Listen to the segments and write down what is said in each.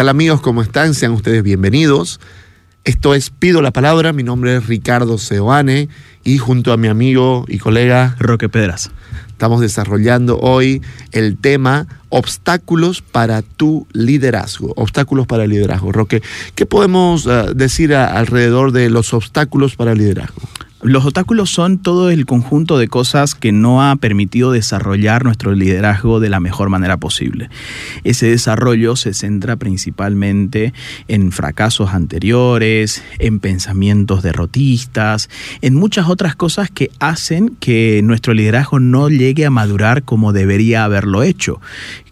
Tal amigos? ¿Cómo están? Sean ustedes bienvenidos. Esto es Pido la Palabra, mi nombre es Ricardo Seoane y junto a mi amigo y colega Roque Pedras. Estamos desarrollando hoy el tema obstáculos para tu liderazgo. Obstáculos para el liderazgo. Roque, ¿qué podemos uh, decir alrededor de los obstáculos para el liderazgo? Los obstáculos son todo el conjunto de cosas que no ha permitido desarrollar nuestro liderazgo de la mejor manera posible. Ese desarrollo se centra principalmente en fracasos anteriores, en pensamientos derrotistas, en muchas otras cosas que hacen que nuestro liderazgo no llegue a madurar como debería haberlo hecho.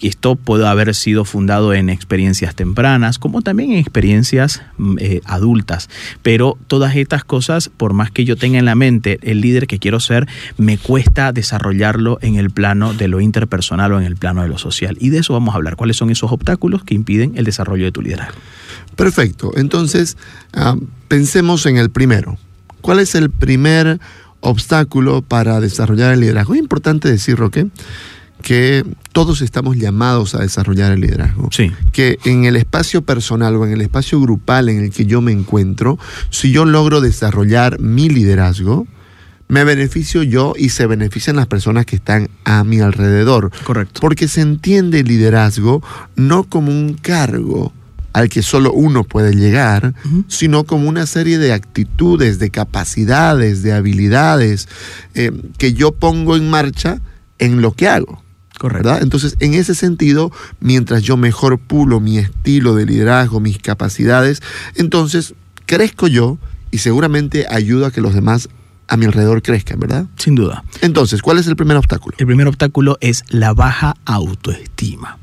Esto puede haber sido fundado en experiencias tempranas, como también en experiencias eh, adultas. Pero todas estas cosas, por más que yo tenga en la mente el líder que quiero ser, me cuesta desarrollarlo en el plano de lo interpersonal o en el plano de lo social. Y de eso vamos a hablar. ¿Cuáles son esos obstáculos que impiden el desarrollo de tu liderazgo? Perfecto. Entonces, uh, pensemos en el primero. ¿Cuál es el primer obstáculo para desarrollar el liderazgo? Es importante decir, Roque, que todos estamos llamados a desarrollar el liderazgo. Sí. Que en el espacio personal o en el espacio grupal en el que yo me encuentro, si yo logro desarrollar mi liderazgo, me beneficio yo y se benefician las personas que están a mi alrededor. Correcto. Porque se entiende el liderazgo no como un cargo al que solo uno puede llegar, uh -huh. sino como una serie de actitudes, de capacidades, de habilidades eh, que yo pongo en marcha en lo que hago. Correcto. ¿verdad? Entonces, en ese sentido, mientras yo mejor pulo mi estilo de liderazgo, mis capacidades, entonces crezco yo y seguramente ayudo a que los demás a mi alrededor crezcan, ¿verdad? Sin duda. Entonces, ¿cuál es el primer obstáculo? El primer obstáculo es la baja autoestima.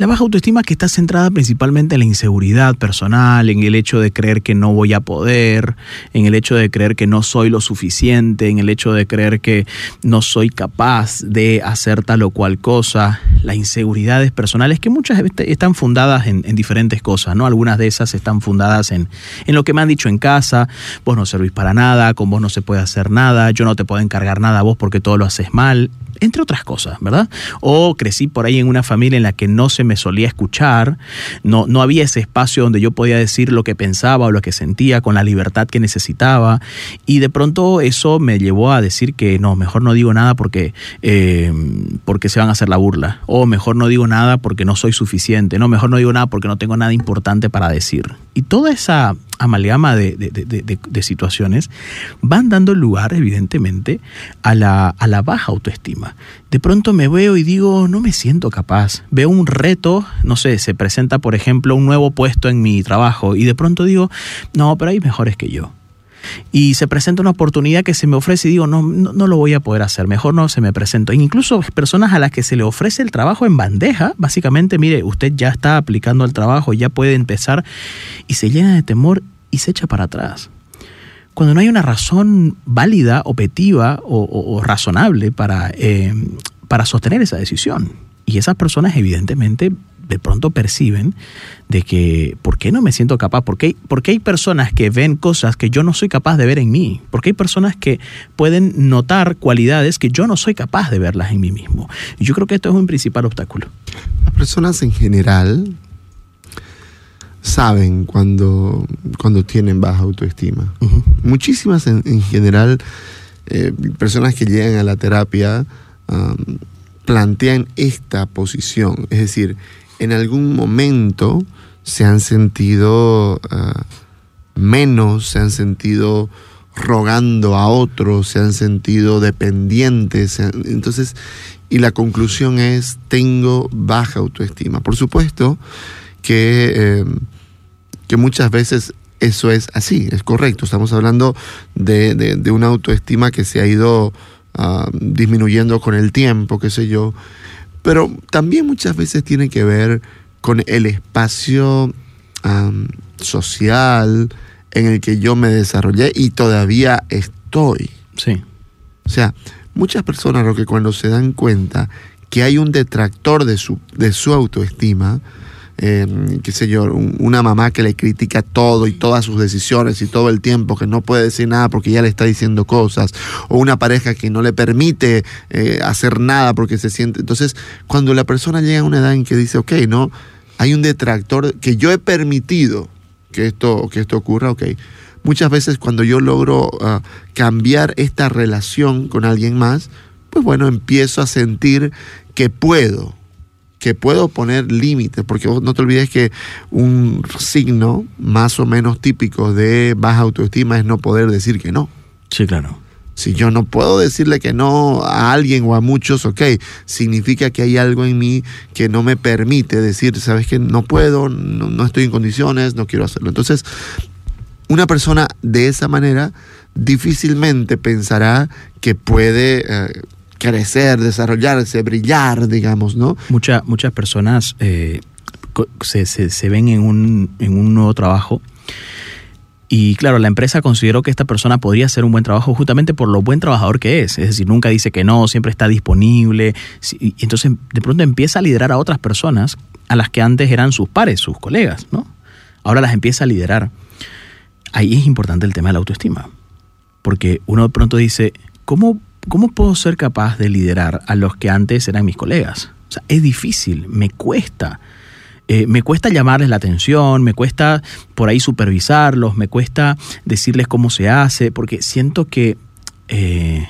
La baja autoestima que está centrada principalmente en la inseguridad personal, en el hecho de creer que no voy a poder, en el hecho de creer que no soy lo suficiente, en el hecho de creer que no soy capaz de hacer tal o cual cosa, las inseguridades personales que muchas están fundadas en, en diferentes cosas, ¿no? Algunas de esas están fundadas en, en lo que me han dicho en casa, vos no servís para nada, con vos no se puede hacer nada, yo no te puedo encargar nada a vos porque todo lo haces mal, entre otras cosas, ¿verdad? O crecí por ahí en una familia en la que no se me solía escuchar, no, no había ese espacio donde yo podía decir lo que pensaba o lo que sentía con la libertad que necesitaba y de pronto eso me llevó a decir que no, mejor no digo nada porque, eh, porque se van a hacer la burla, o mejor no digo nada porque no soy suficiente, no, mejor no digo nada porque no tengo nada importante para decir. Y toda esa amalgama de, de, de, de, situaciones van dando lugar, evidentemente, a la, a la baja autoestima. De pronto me veo y digo, no me siento capaz. Veo un reto, no sé, se presenta, por ejemplo, un nuevo puesto en mi trabajo y de pronto digo, no, pero hay mejores que yo y se presenta una oportunidad que se me ofrece y digo, no, no, no, lo voy a poder hacer, mejor no se me presento. Incluso personas a las que se le ofrece el trabajo en bandeja, básicamente, mire, usted ya está aplicando el trabajo, ya puede empezar, y se llena de temor y se echa para atrás. Cuando no hay una razón válida, objetiva o, o, o razonable para, eh, para sostener esa decisión. Y esas personas evidentemente de pronto perciben de que, ¿por qué no me siento capaz? ¿Por qué, porque hay personas que ven cosas que yo no soy capaz de ver en mí? Porque hay personas que pueden notar cualidades que yo no soy capaz de verlas en mí mismo? Y yo creo que esto es un principal obstáculo. Las personas en general saben cuando, cuando tienen baja autoestima. Uh -huh. Muchísimas en, en general, eh, personas que llegan a la terapia um, plantean esta posición, es decir, en algún momento se han sentido uh, menos, se han sentido rogando a otros, se han sentido dependientes. Entonces, y la conclusión es, tengo baja autoestima. Por supuesto que, eh, que muchas veces eso es así, es correcto. Estamos hablando de, de, una autoestima que se ha ido ah, disminuyendo con el tiempo, qué sé yo. Pero también muchas veces tiene que ver con el espacio social en el que yo me desarrollé y todavía estoy. Sí. O sea, muchas personas lo que cuando se dan cuenta que hay un detractor de su, de su autoestima, eh, qué sé yo, una mamá que le critica todo y todas sus decisiones y todo el tiempo, que no puede decir nada porque ya le está diciendo cosas, o una pareja que no le permite eh, hacer nada porque se siente. Entonces, cuando la persona llega a una edad en que dice, ok, no, hay un detractor que yo he permitido que esto, que esto ocurra, ok. Muchas veces cuando yo logro ah, cambiar esta relación con alguien más, pues bueno, empiezo a sentir que puedo, que puedo poner límites, porque no te olvides que un signo más o menos típico de baja autoestima es no poder decir que no. Sí, claro. Si yo no puedo decirle que no a alguien o a muchos, ok, significa que hay algo en mí que no me permite decir, sabes que no puedo, no, estoy en condiciones, no quiero hacerlo. Entonces, una persona de esa manera difícilmente pensará que puede eh, crecer, desarrollarse, brillar, digamos, ¿no? muchas personas eh, se, ven en un, en un nuevo trabajo y claro, la empresa consideró que esta persona podría hacer un buen trabajo justamente por lo buen trabajador que es. Es decir, nunca dice que no, siempre está disponible. Y entonces de pronto empieza a liderar a otras personas a las que antes eran sus pares, sus colegas, ¿no? Ahora las empieza a liderar. Ahí es importante el tema de la autoestima. Porque uno de pronto dice, ¿cómo ¿cómo puedo ser capaz de liderar a los que antes eran mis colegas? O sea, es difícil, me cuesta. Eh, me cuesta llamarles la atención, me cuesta por ahí supervisarlos, me cuesta decirles cómo se hace, porque siento que eh,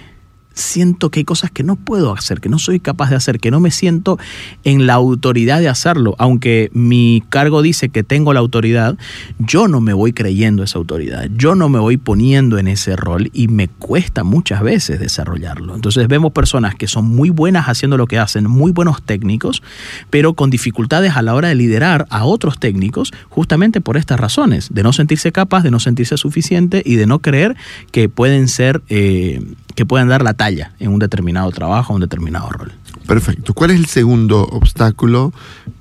siento que hay cosas que no puedo hacer, que no soy capaz de hacer, que no me siento en la autoridad de hacerlo. Aunque mi cargo dice que tengo la autoridad, yo no me voy creyendo esa autoridad, yo no me voy poniendo en ese rol y me cuesta muchas veces desarrollarlo. Entonces vemos personas que son muy buenas haciendo lo que hacen, muy buenos técnicos, pero con dificultades a la hora de liderar a otros técnicos justamente por estas razones, de no sentirse capaz, de no sentirse suficiente y de no creer que pueden ser... Eh, que puedan dar la talla en un determinado trabajo, un determinado rol. Perfecto. ¿Cuál es el segundo obstáculo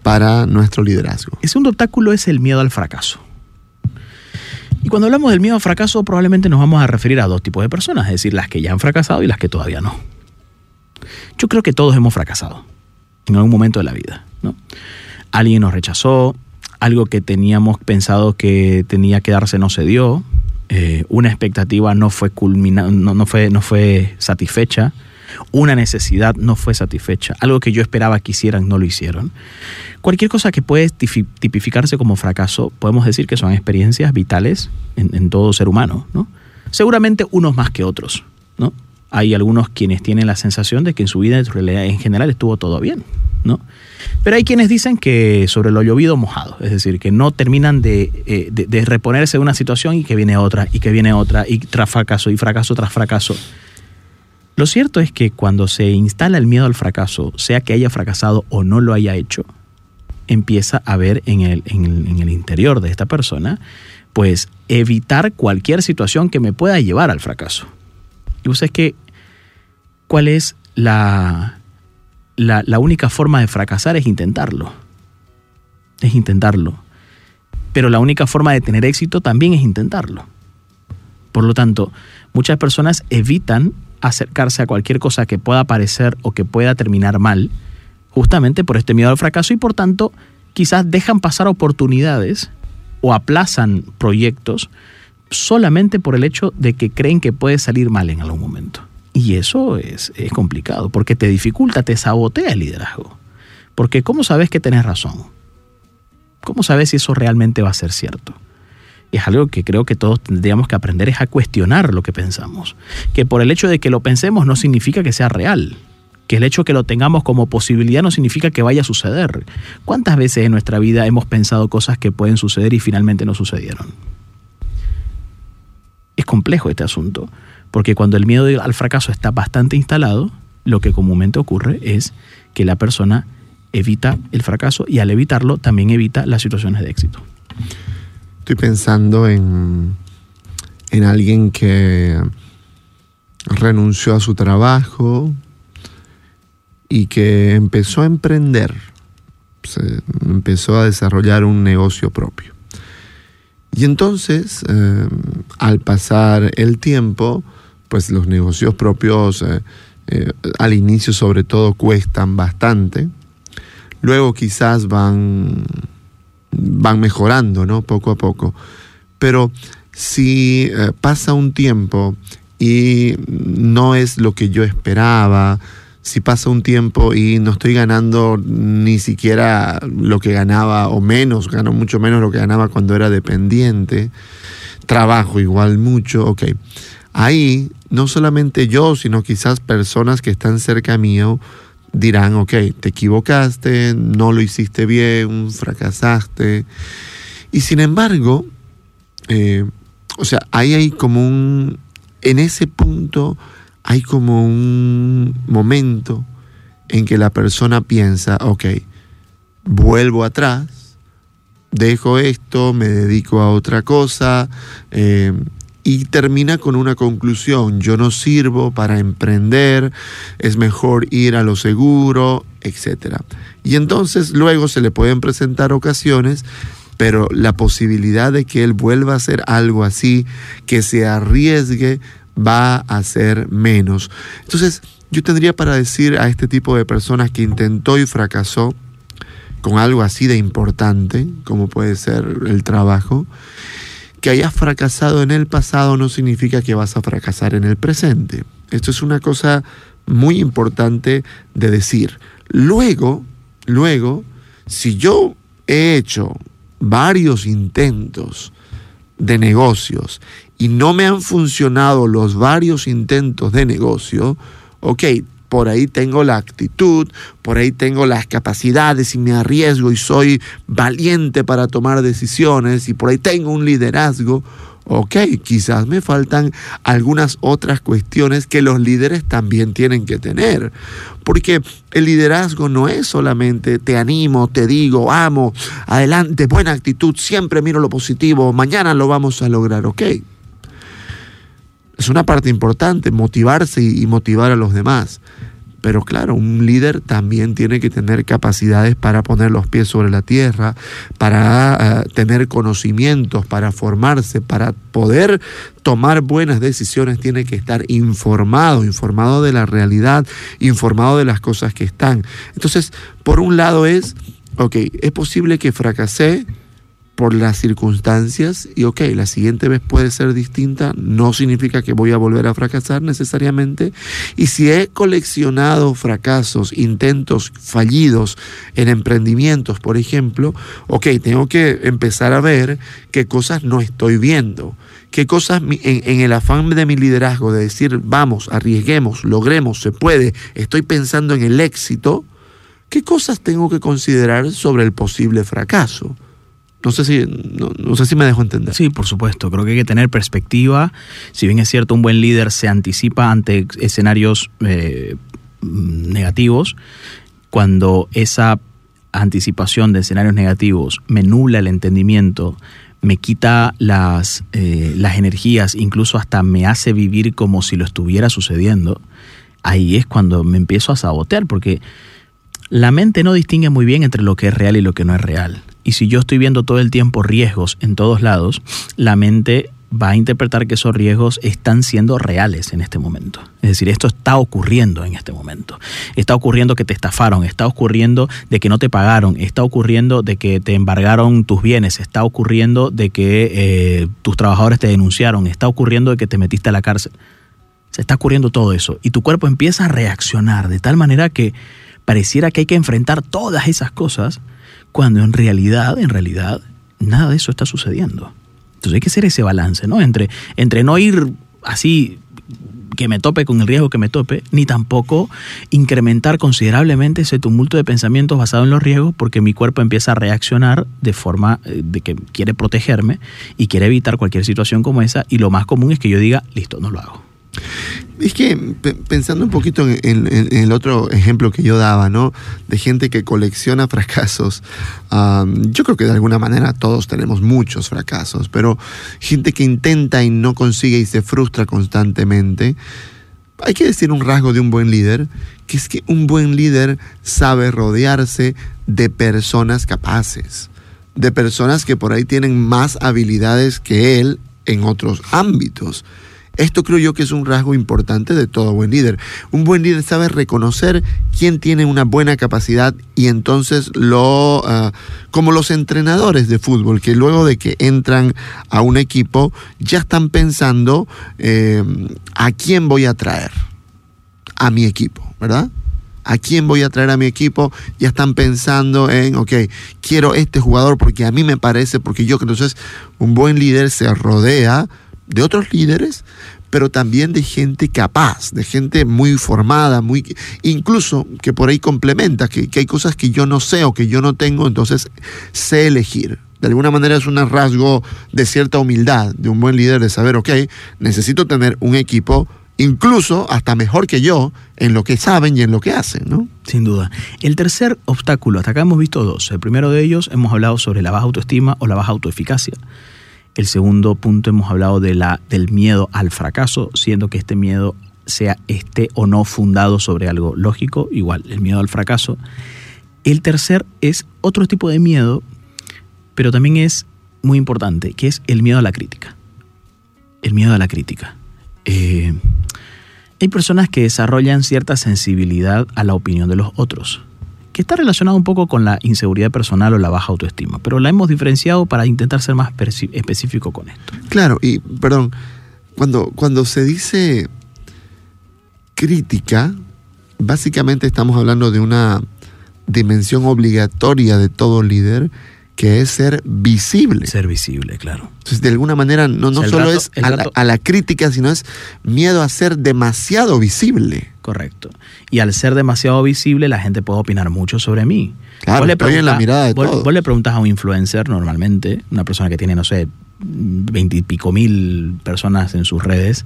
para nuestro liderazgo? El segundo obstáculo es el miedo al fracaso. Y cuando hablamos del miedo al fracaso, probablemente nos vamos a referir a dos tipos de personas, es decir, las que ya han fracasado y las que todavía no. Yo creo que todos hemos fracasado en algún momento de la vida. ¿no? Alguien nos rechazó, algo que teníamos pensado que tenía que darse no se dio, eh, una expectativa no fue, no, fue, no fue satisfecha, una necesidad no fue satisfecha, algo que yo esperaba que hicieran no lo hicieron. Cualquier cosa que puede tipificarse como fracaso, podemos decir que son experiencias vitales en, todo ser humano, ¿no? Seguramente unos más que otros, ¿no? Hay algunos quienes tienen la sensación de que en su vida en general estuvo todo bien, ¿no? Pero hay quienes dicen que sobre lo llovido mojado, es decir, que no terminan eh, de, reponerse de una situación y que viene otra, y que viene otra, y tras fracaso, y fracaso tras fracaso. Lo cierto es que cuando se instala el miedo al fracaso, sea que haya fracasado o no lo haya hecho, empieza a ver en el, en el interior de esta persona, pues evitar cualquier situación que me pueda llevar al fracaso. Y es que, ¿cuál es la, la, única forma de fracasar es intentarlo. Es intentarlo. Pero la única forma de tener éxito también es intentarlo. Por lo tanto, muchas personas evitan acercarse a cualquier cosa que pueda parecer o que pueda terminar mal, justamente por este miedo al fracaso y por tanto quizás dejan pasar oportunidades o aplazan proyectos solamente por el hecho de que creen que puede salir mal en algún momento. Y eso es, complicado, porque te dificulta, te sabotea el liderazgo. Porque ¿cómo sabes que tenés razón? ¿Cómo sabes si eso realmente va a ser cierto? es algo que creo que todos tendríamos que aprender es a cuestionar lo que pensamos. Que por el hecho de que lo pensemos no significa que sea real. Que el hecho de que lo tengamos como posibilidad no significa que vaya a suceder. ¿Cuántas veces en nuestra vida hemos pensado cosas que pueden suceder y finalmente no sucedieron? Es complejo este asunto. Porque cuando el miedo al fracaso está bastante instalado, lo que comúnmente ocurre es que la persona evita el fracaso y al evitarlo también evita las situaciones de éxito. estoy pensando en, en alguien que renunció a su trabajo y que empezó a emprender, empezó a desarrollar un negocio propio. Y entonces, eh, al pasar el tiempo, pues los negocios propios eh, eh, al inicio sobre todo cuestan bastante, luego quizás van, van mejorando, ¿no? Poco a poco. Pero si pasa un tiempo y no es lo que yo esperaba, si pasa un tiempo y no estoy ganando ni siquiera lo que ganaba o menos, gano mucho menos lo que ganaba cuando era dependiente, trabajo igual mucho, ok. Ahí no solamente yo, sino quizás personas que están cerca mío dirán, ok, te equivocaste, no lo hiciste bien, fracasaste. Y sin embargo, eh, o sea, ahí hay como un, en ese punto hay como un momento en que la persona piensa, ok, vuelvo atrás, dejo esto, me dedico a otra cosa, eh, y termina con una conclusión, yo no sirvo para emprender, es mejor ir a lo seguro, etc. Y entonces luego se le pueden presentar ocasiones pero la posibilidad de que él vuelva a hacer algo así, que se arriesgue, va a ser menos. Entonces, yo tendría para decir a este tipo de personas que intentó y fracasó con algo así de importante, como puede ser el trabajo, que hayas fracasado en el pasado no significa que vas a fracasar en el presente. Esto es una cosa muy importante de decir. Luego, luego, si yo he hecho varios intentos de negocios y no me han funcionado los varios intentos de negocio, ok, por ahí tengo la actitud, por ahí tengo las capacidades y me arriesgo y soy valiente para tomar decisiones y por ahí tengo un liderazgo, Ok, quizás me faltan algunas otras cuestiones que los líderes también tienen que tener. Porque el liderazgo no es solamente te animo, te digo, amo, adelante, buena actitud, siempre miro lo positivo, mañana lo vamos a lograr, ok. Es una parte importante, motivarse y motivar a los demás. Pero claro, un líder también tiene que tener capacidades para poner los pies sobre la tierra, para eh, tener conocimientos, para formarse, para poder tomar buenas decisiones, tiene que estar informado, informado de la realidad, informado de las cosas que están. Entonces, por un lado es, ok, es posible que fracasé, por las circunstancias y ok, la siguiente vez puede ser distinta, no significa que voy a volver a fracasar necesariamente. Y si he coleccionado fracasos, intentos fallidos en emprendimientos, por ejemplo, ok, tengo que empezar a ver qué cosas no estoy viendo, qué cosas en, en el afán de mi liderazgo, de decir, vamos, arriesguemos, logremos, se puede, estoy pensando en el éxito, qué cosas tengo que considerar sobre el posible fracaso. No sé si, no, sé si me dejo entender. Sí, por supuesto. Creo que hay que tener perspectiva. Si bien es cierto, un buen líder se anticipa ante escenarios eh, negativos, cuando esa anticipación de escenarios negativos me nula el entendimiento, me quita las, eh, las energías, incluso hasta me hace vivir como si lo estuviera sucediendo, ahí es cuando me empiezo a sabotear, porque la mente no distingue muy bien entre lo que es real y lo que no es real. Y si yo estoy viendo todo el tiempo riesgos en todos lados, la mente va a interpretar que esos riesgos están siendo reales en este momento. Es decir, esto está ocurriendo en este momento. Está ocurriendo que te estafaron, está ocurriendo de que no te pagaron, está ocurriendo de que te embargaron tus bienes, está ocurriendo de que eh, tus trabajadores te denunciaron, está ocurriendo de que te metiste a la cárcel. Se está ocurriendo todo eso y tu cuerpo empieza a reaccionar de tal manera que pareciera que hay que enfrentar todas esas cosas cuando en realidad, en realidad, nada de eso está sucediendo. Entonces hay que hacer ese balance, ¿no? Entre, entre no ir así que me tope con el riesgo que me tope, ni tampoco incrementar considerablemente ese tumulto de pensamientos basado en los riesgos, porque mi cuerpo empieza a reaccionar de forma eh, de que quiere protegerme y quiere evitar cualquier situación como esa, y lo más común es que yo diga, listo, no lo hago. Es que pensando un poquito en, el otro ejemplo que yo daba, ¿no? De gente que colecciona fracasos. yo creo que de alguna manera todos tenemos muchos fracasos, pero gente que intenta y no consigue y se frustra constantemente. Hay que decir un rasgo de un buen líder, que es que un buen líder sabe rodearse de personas capaces, de personas que por ahí tienen más habilidades que él en otros ámbitos. Esto creo yo que es un rasgo importante de todo buen líder. Un buen líder sabe reconocer quién tiene una buena capacidad y entonces lo, ah, como los entrenadores de fútbol, que luego de que entran a un equipo ya están pensando eh, a quién voy a traer a mi equipo, ¿verdad? ¿A quién voy a traer a mi equipo? Ya están pensando en, ok, quiero este jugador porque a mí me parece, porque yo, entonces un buen líder se rodea de otros líderes, pero también de gente capaz, de gente muy formada, muy incluso que por ahí complementa, que, hay cosas que yo no sé o que yo no tengo, entonces sé elegir. De alguna manera es un rasgo de cierta humildad de un buen líder de saber, ok, necesito tener un equipo incluso hasta mejor que yo en lo que saben y en lo que hacen, ¿no? Sin duda. El tercer obstáculo, hasta acá hemos visto dos. El primero de ellos hemos hablado sobre la baja autoestima o la baja autoeficacia. El segundo punto hemos hablado de la, del miedo al fracaso, siendo que este miedo sea esté o no fundado sobre algo lógico, igual, el miedo al fracaso. El tercer es otro tipo de miedo, pero también es muy importante, que es el miedo a la crítica. El miedo a la crítica. Eh, hay personas que desarrollan cierta sensibilidad a la opinión de los otros está relacionado un poco con la inseguridad personal o la baja autoestima, pero la hemos diferenciado para intentar ser más específico con esto. Claro, y perdón, cuando, cuando se dice crítica, básicamente estamos hablando de una dimensión obligatoria de todo líder que es ser visible. Ser visible, claro. Entonces, de alguna manera, no, no solo es a la, crítica, sino es miedo a ser demasiado visible. Correcto. Y al ser demasiado visible, la gente puede opinar mucho sobre mí. Claro, le estoy en la mirada de vos, vos le preguntas a un influencer normalmente, una persona que tiene, no sé, veintipico mil personas en sus redes,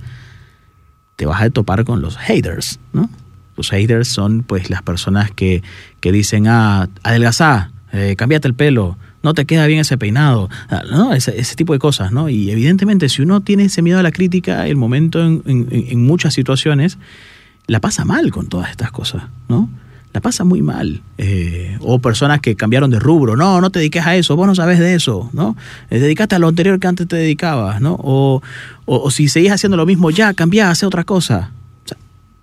te vas a topar con los haters, ¿no? Los haters son pues las personas que, que dicen, ah, adelgazá, eh, cambiate el pelo, no te queda bien ese peinado, ah, ¿no? Ese, tipo de cosas, ¿no? Y evidentemente si uno tiene ese miedo a la crítica, el momento en, muchas situaciones la pasa mal con todas estas cosas, ¿no? La pasa muy mal. Eh, o personas que cambiaron de rubro, no, no te dediques a eso, vos no sabes de eso, ¿no? Eh, dedicate a lo anterior que antes te dedicabas, ¿no? O, o, si seguís haciendo lo mismo, ya, cambiá, hace otra cosa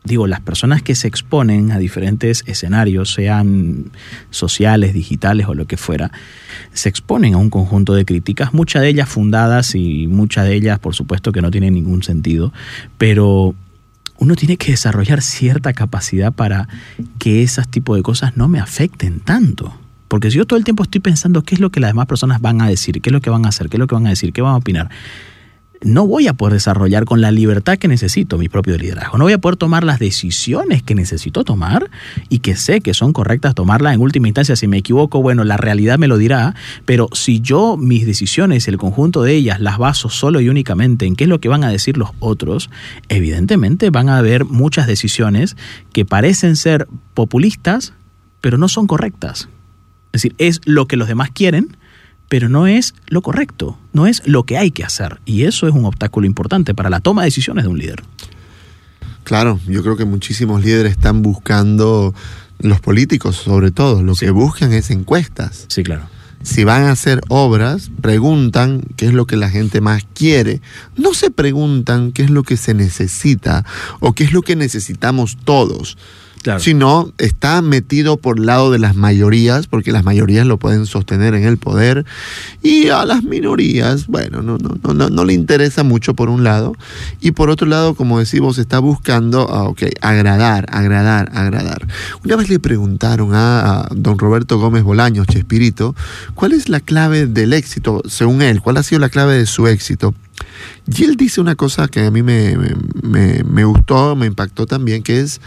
digo, las personas que se exponen a diferentes escenarios, sean sociales, digitales o lo que fuera, se exponen a un conjunto de críticas, muchas de ellas fundadas y muchas de ellas, por supuesto, que no tienen ningún sentido, pero uno tiene que desarrollar cierta capacidad para que esas tipos de cosas no me afecten tanto. Porque si yo todo el tiempo estoy pensando qué es lo que las demás personas van a decir, qué es lo que van a hacer, qué es lo que van a decir, qué van a opinar, no voy a poder desarrollar con la libertad que necesito mi propio liderazgo. No voy a poder tomar las decisiones que necesito tomar y que sé que son correctas tomarlas en última instancia. Si me equivoco, bueno, la realidad me lo dirá, pero si yo mis decisiones, el conjunto de ellas, las baso solo y únicamente en qué es lo que van a decir los otros, evidentemente van a haber muchas decisiones que parecen ser populistas, pero no son correctas. Es decir, es lo que los demás quieren, pero no es lo correcto, no es lo que hay que hacer. Y eso es un obstáculo importante para la toma de decisiones de un líder. Claro, yo creo que muchísimos líderes están buscando, los políticos sobre todo, lo que buscan es encuestas. Sí, claro. Si van a hacer obras, preguntan qué es lo que la gente más quiere. No se preguntan qué es lo que se necesita o qué es lo que necesitamos todos sino está metido por el lado de las mayorías, porque las mayorías lo pueden sostener en el poder, y a las minorías, bueno, no, no, no, no, le interesa mucho por un lado, y por otro lado, como decimos, está buscando, ah, ok, agradar, agradar, agradar. Una vez le preguntaron a, don Roberto Gómez Bolaños, Chespirito, ¿cuál es la clave del éxito, según él? ¿Cuál ha sido la clave de su éxito? Y él dice una cosa que a mí me, me, me gustó, me impactó también, que es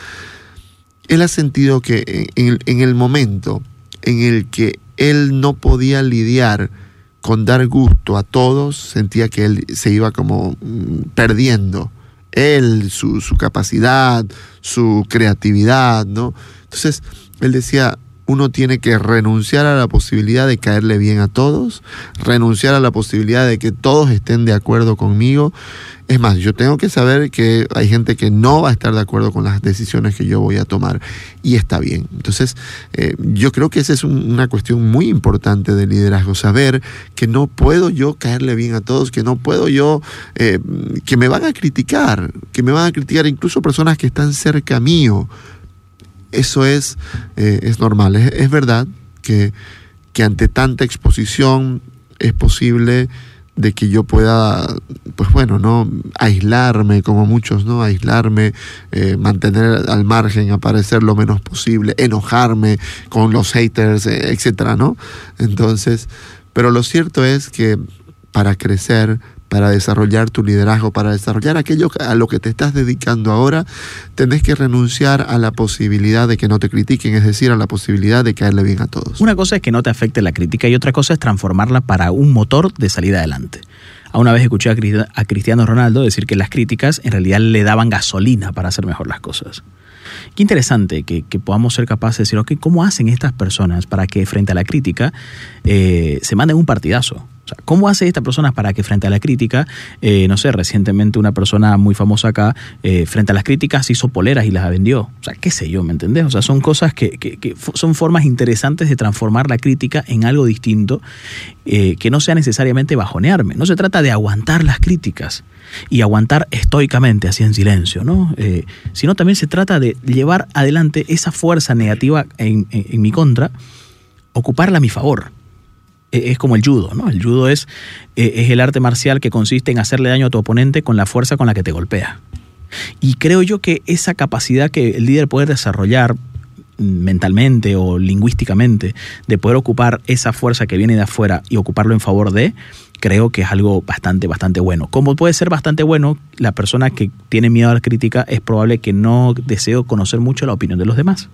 él ha sentido que en, el momento en el que él no podía lidiar con dar gusto a todos, sentía que él se iba como mm, perdiendo él, su, su capacidad, su creatividad, ¿no? Entonces, él decía, uno tiene que renunciar a la posibilidad de caerle bien a todos, renunciar a la posibilidad de que todos estén de acuerdo conmigo. Es más, yo tengo que saber que hay gente que no va a estar de acuerdo con las decisiones que yo voy a tomar y está bien. Entonces, eh, yo creo que esa es una cuestión muy importante de liderazgo, saber que no puedo yo caerle bien a todos, que no puedo yo, eh, que me van a criticar, que me van a criticar incluso personas que están cerca mío eso es, eh, es normal. Es, verdad que, que, ante tanta exposición es posible de que yo pueda, pues bueno, ¿no? Aislarme, como muchos, ¿no? Aislarme, eh, mantener al margen, aparecer lo menos posible, enojarme con los haters, eh, etcétera, ¿no? Entonces, pero lo cierto es que para crecer, para desarrollar tu liderazgo, para desarrollar aquello a lo que te estás dedicando ahora, tenés que renunciar a la posibilidad de que no te critiquen, es decir, a la posibilidad de caerle bien a todos. Una cosa es que no te afecte la crítica y otra cosa es transformarla para un motor de salida adelante. A una vez escuché a Cristiano Ronaldo decir que las críticas en realidad le daban gasolina para hacer mejor las cosas. Qué interesante que, podamos ser capaces de decir, ok, ¿cómo hacen estas personas para que frente a la crítica eh, se manden un partidazo? ¿Cómo hace esta persona para que frente a la crítica, eh, no sé, recientemente una persona muy famosa acá, eh, frente a las críticas hizo poleras y las vendió? O sea, qué sé yo, ¿me entendés? O sea, son cosas que, que, son formas interesantes de transformar la crítica en algo distinto eh, que no sea necesariamente bajonearme. No se trata de aguantar las críticas y aguantar estoicamente, así en silencio, ¿no? sino también se trata de llevar adelante esa fuerza negativa en, en mi contra, ocuparla a mi favor. E, es como el judo, ¿no? El judo es, e, es el arte marcial que consiste en hacerle daño a tu oponente con la fuerza con la que te golpea. Y creo yo que esa capacidad que el líder puede desarrollar mentalmente o lingüísticamente de poder ocupar esa fuerza que viene de afuera y ocuparlo en favor de, creo que es algo bastante, bastante bueno. Como puede ser bastante bueno, la persona que tiene miedo a la crítica es probable que no desee conocer mucho la opinión de los demás.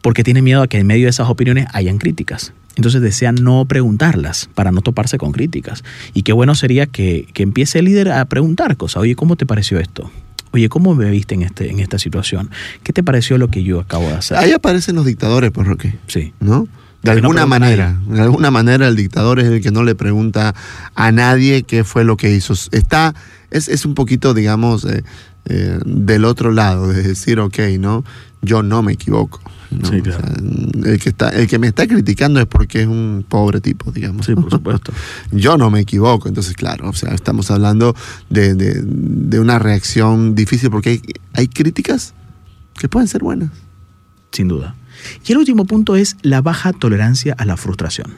Porque tiene miedo a que en medio de esas opiniones hayan críticas. Entonces desea no preguntarlas para no toparse con críticas. Y qué bueno sería que, empiece el líder a preguntar cosas. Oye, ¿cómo te pareció esto? Oye, ¿cómo me viste en, este, en esta situación? ¿Qué te pareció lo que yo acabo de hacer? Ahí aparecen los dictadores, pues, Roque. Sí. ¿No? De alguna manera, de alguna manera el dictador es el que no le pregunta a nadie qué fue lo que hizo. Está, es, es un poquito, digamos, eh, eh, del otro lado, de decir, ok, ¿no? Yo no me equivoco el, que está, el que me está criticando es porque es un pobre tipo, digamos. Sí, por supuesto. Yo no me equivoco, entonces, claro, o sea, estamos hablando de, una reacción difícil porque hay, hay críticas que pueden ser buenas. Sin duda. Y el último punto es la baja tolerancia a la frustración.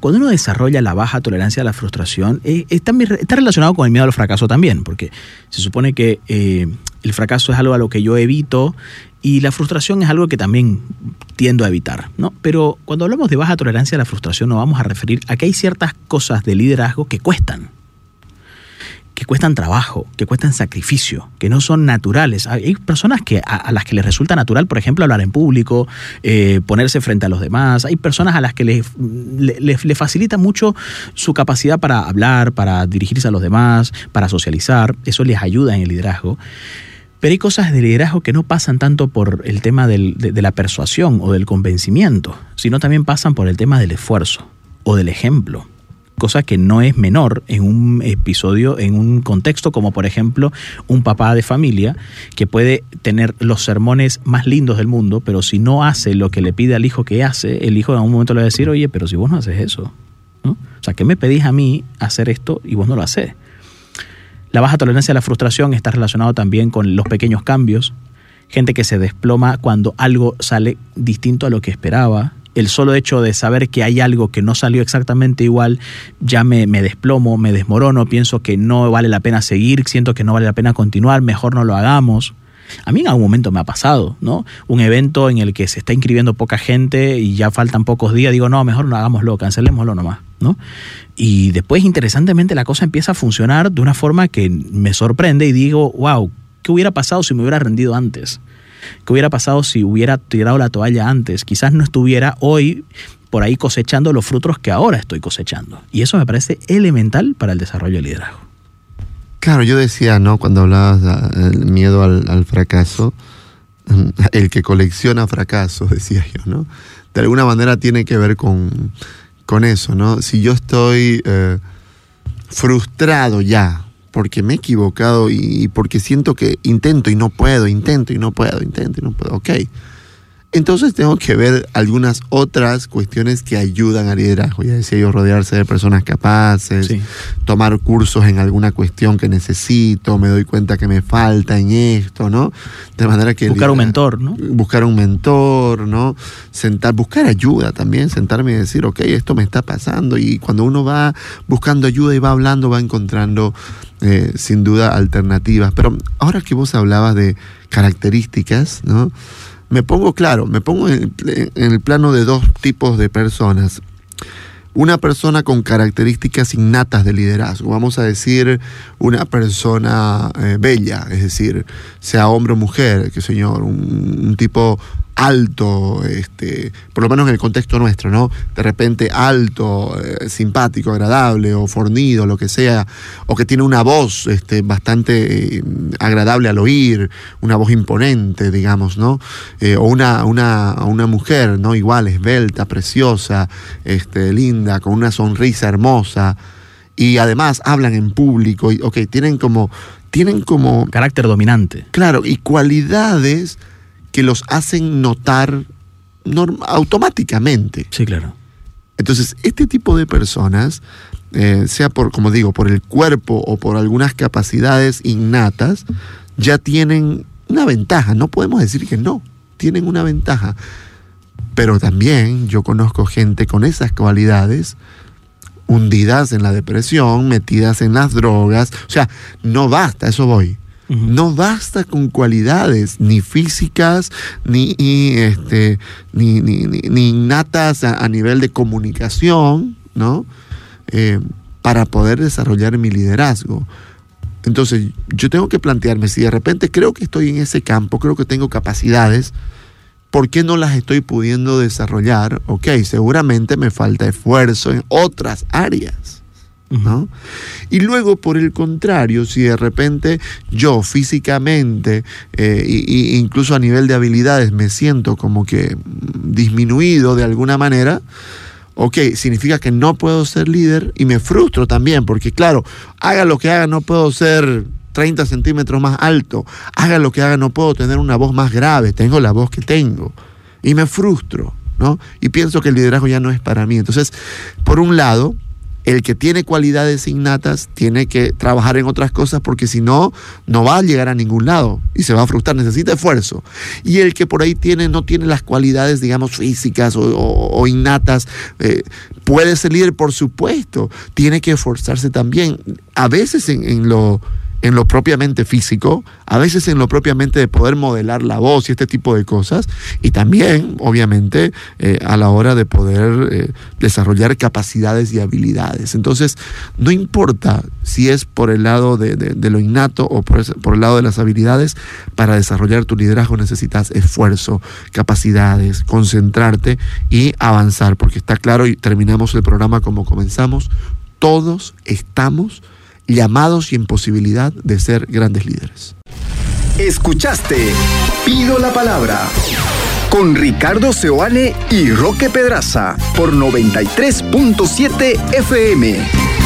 Cuando uno desarrolla la baja tolerancia a la frustración, eh, está, relacionado con el miedo al fracaso también, porque se supone que eh, el fracaso es algo a lo que yo evito y la frustración es algo que también tiendo a evitar, ¿no? Pero cuando hablamos de baja tolerancia a la frustración nos vamos a referir a que hay ciertas cosas de liderazgo que cuestan, que cuestan trabajo, que cuestan sacrificio, que no son naturales. Hay personas que, a, las que les resulta natural, por ejemplo, hablar en público, eh, ponerse frente a los demás. Hay personas a las que les, les, facilita mucho su capacidad para hablar, para dirigirse a los demás, para socializar. Eso les ayuda en el liderazgo. Pero hay cosas de liderazgo que no pasan tanto por el tema de, la persuasión o del convencimiento, sino también pasan por el tema del esfuerzo o del ejemplo. Cosa que no es menor en un episodio, en un contexto como por ejemplo un papá de familia que puede tener los sermones más lindos del mundo, pero si no hace lo que le pide al hijo que hace, el hijo en algún momento le va a decir, oye, pero si vos no haces eso, ¿no? O sea, ¿qué me pedís a mí hacer esto y vos no lo haces? La baja tolerancia a la frustración está relacionado también con los pequeños cambios, gente que se desploma cuando algo sale distinto a lo que esperaba. El solo hecho de saber que hay algo que no salió exactamente igual, ya me, me desplomo, me desmorono, pienso que no vale la pena seguir, siento que no vale la pena continuar, mejor no lo hagamos. A mí en algún momento me ha pasado, ¿no? Un evento en el que se está inscribiendo poca gente y ya faltan pocos días, digo, no, mejor no hagámoslo, cancelémoslo nomás, ¿no? Y después, interesantemente, la cosa empieza a funcionar de una forma que me sorprende y digo, wow, ¿qué hubiera pasado si me hubiera rendido antes? ¿Qué hubiera pasado si hubiera tirado la toalla antes? Quizás no estuviera hoy por ahí cosechando los frutos que ahora estoy cosechando. Y eso me parece elemental para el desarrollo del liderazgo. Claro, yo decía, ¿no? Cuando hablabas del miedo al, fracaso, el que colecciona fracasos, decía yo, ¿no? De alguna manera tiene que ver con, con eso, ¿no? Si yo estoy eh, frustrado ya, porque me he equivocado y porque siento que intento y no puedo, intento y no puedo, intento y no puedo, ok entonces tengo que ver algunas otras cuestiones que ayudan al liderazgo. Ya decía yo, rodearse de personas capaces, tomar cursos en alguna cuestión que necesito, me doy cuenta que me falta en esto, ¿no? De manera que... Buscar un mentor, ¿no? Buscar un mentor, ¿no? Sentar, buscar ayuda también, sentarme y decir, ok, esto me está pasando. Y cuando uno va buscando ayuda y va hablando, va encontrando eh, sin duda alternativas. Pero ahora que vos hablabas de características, ¿no? Me pongo claro, me pongo en, el plano de dos tipos de personas. Una persona con características innatas de liderazgo, vamos a decir una persona eh, bella, es decir, sea hombre o mujer, que señor, un tipo alto, este, por lo menos en el contexto nuestro, ¿no? De repente alto, eh, simpático, agradable o fornido, lo que sea, o que tiene una voz este, bastante eh, agradable al oír, una voz imponente, digamos, ¿no? Eh, o una, una, una, mujer, ¿no? Igual, esbelta, preciosa, este, linda, con una sonrisa hermosa, y además hablan en público, y, ok, tienen como... Tienen como... Carácter dominante. Claro, y cualidades que los hacen notar automáticamente. Sí, claro. Entonces, este tipo de personas, eh, sea por, como digo, por el cuerpo o por algunas capacidades innatas, ya tienen una ventaja. No podemos decir que no, tienen una ventaja. Pero también yo conozco gente con esas cualidades hundidas en la depresión, metidas en las drogas. O sea, no basta, eso voy. No basta con cualidades ni físicas ni, este, ni, ni, innatas a, nivel de comunicación, ¿no? Eh, para poder desarrollar mi liderazgo. Entonces, yo tengo que plantearme, si de repente creo que estoy en ese campo, creo que tengo capacidades, ¿por qué no las estoy pudiendo desarrollar? Ok, seguramente me falta esfuerzo en otras áreas. Y luego, por el contrario, si de repente yo físicamente e incluso a nivel de habilidades me siento como que disminuido de alguna manera, ok, significa que no puedo ser líder y me frustro también, porque claro, haga lo que haga, no puedo ser 30 centímetros más alto, haga lo que haga, no puedo tener una voz más grave, tengo la voz que tengo y me frustro, ¿no? Y pienso que el liderazgo ya no es para mí. Entonces, por un lado, el que tiene cualidades innatas tiene que trabajar en otras cosas porque si no, no va a llegar a ningún lado y se va a frustrar, necesita esfuerzo. Y el que por ahí tiene, no tiene las cualidades, digamos, físicas o, innatas, eh, puede ser líder, por supuesto, tiene que esforzarse también. A veces en lo en lo propiamente físico, a veces en lo propiamente de poder modelar la voz y este tipo de cosas, y también, obviamente, eh, a la hora de poder eh, desarrollar capacidades y habilidades. Entonces, no importa si es por el lado de, lo innato o por, por el lado de las habilidades, para desarrollar tu liderazgo necesitas esfuerzo, capacidades, concentrarte y avanzar, porque está claro, y terminamos el programa como comenzamos, todos estamos llamados y en posibilidad de ser grandes líderes. Escuchaste Pido la Palabra con Ricardo Seoane y Roque Pedraza por 93.7 FM.